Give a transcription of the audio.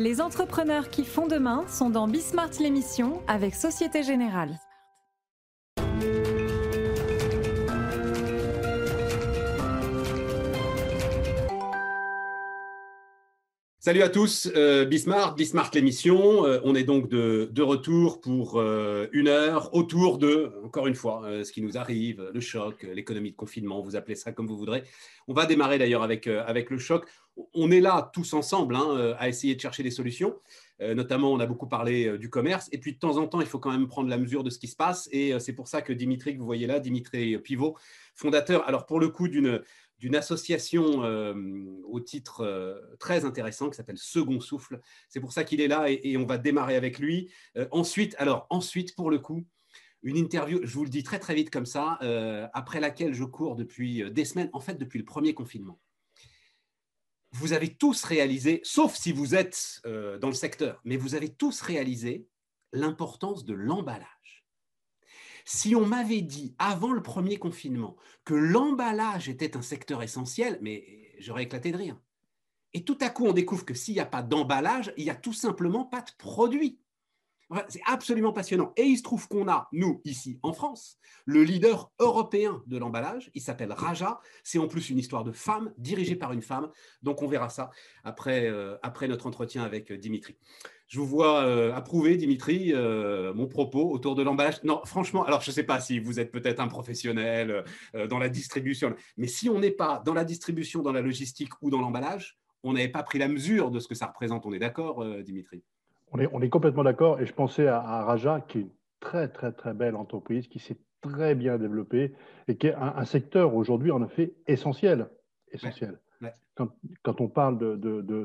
Les entrepreneurs qui font demain sont dans Bismart l'émission avec Société Générale. Salut à tous, euh, Bismarck, Bismarck l'émission. Euh, on est donc de, retour pour euh, une heure autour de, encore une fois, ce qui nous arrive, le choc, l'économie de confinement, vous appelez ça comme vous voudrez. On va démarrer d'ailleurs avec, avec le choc. On est là tous ensemble hein, euh, à essayer de chercher des solutions. Euh, notamment, on a beaucoup parlé euh, du commerce. Et puis, de temps en temps, il faut quand même prendre la mesure de ce qui se passe. Et c'est pour ça que Dimitri, que vous voyez là, Dimitri Pivot, fondateur, alors pour le coup, d'une d'une association au titre très intéressant qui s'appelle Second Souffle. C'est pour ça qu'il est là et, et on va démarrer avec lui. Ensuite, alors ensuite, pour le coup, une interview, je vous le dis très très vite comme ça, après laquelle je cours depuis des semaines, en fait depuis le premier confinement. Vous avez tous réalisé, sauf si vous êtes euh, dans le secteur, mais vous avez tous réalisé l'importance de l'emballage. Si on m'avait dit avant le premier confinement que l'emballage était un secteur essentiel, mais j'aurais éclaté de rire. Et tout à coup, on découvre que s'il n'y a pas d'emballage, il n'y a tout simplement pas de produit. C'est absolument passionnant. Et il se trouve qu'on a, nous, ici en France, le leader européen de l'emballage. Il s'appelle Raja. C'est en plus une histoire de femme, dirigée par une femme. Donc on verra ça après, euh, notre entretien avec euh, Dimitri. Je vous vois euh, approuver, Dimitri, mon propos autour de l'emballage. Non, franchement, alors je ne sais pas si vous êtes peut-être un professionnel dans la distribution, mais si on n'est pas dans la distribution, dans la logistique ou dans l'emballage, on n'avait pas pris la mesure de ce que ça représente. On est d'accord, Dimitri? On est, on est complètement d'accord et je pensais à, à Raja qui est une très très très belle entreprise qui s'est très bien développée et qui est un, un secteur aujourd'hui en effet essentiel. essentiel. Ouais. Quand, quand on parle de, de, de,